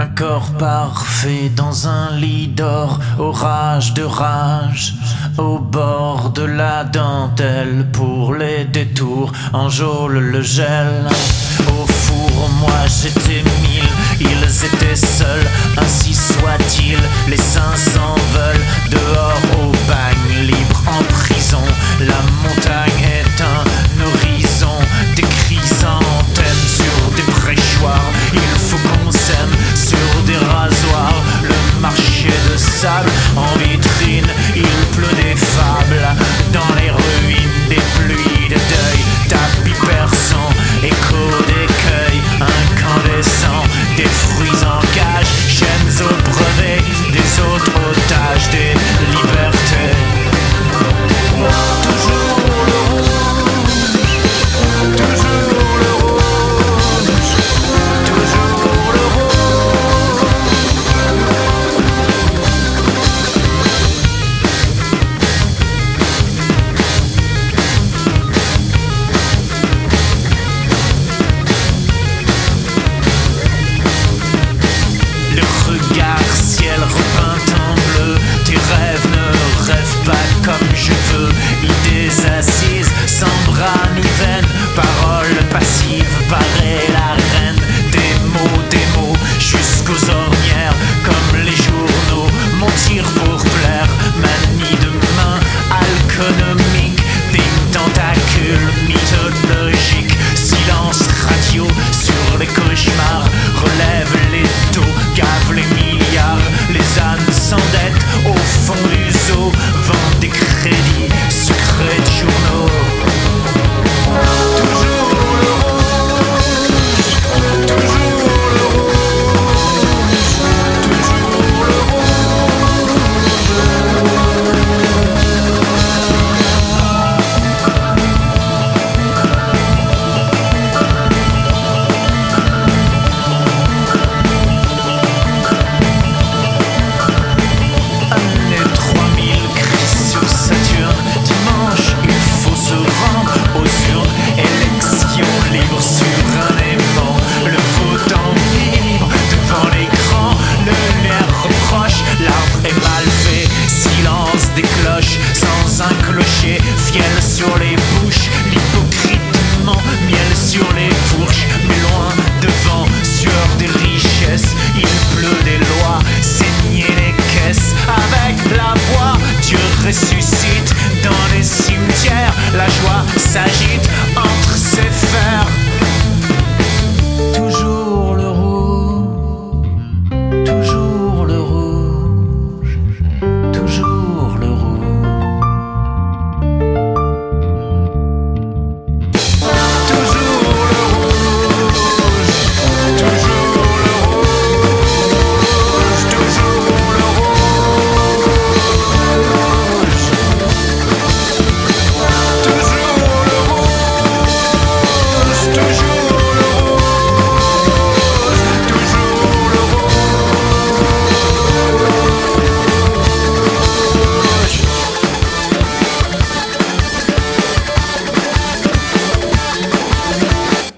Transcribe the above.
Un corps parfait dans un lit d'or, orage de rage, au bord de la dentelle pour les détours, enjôle le gel. Au four, moi j'étais mille, ils étaient seuls, ainsi soit-il, les saints desire. reproche, l'arbre est mal fait, silence des cloches, sans un clocher, fiel sur les bouches, l'hypocritement, miel sur les fourches, mais loin devant, sueur des richesses, il pleut des lois, saigner les caisses, avec la voix, Dieu ressuscite, dans les cimetières, la joie s'agite,